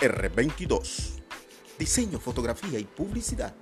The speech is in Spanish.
R22. Diseño, fotografía y publicidad.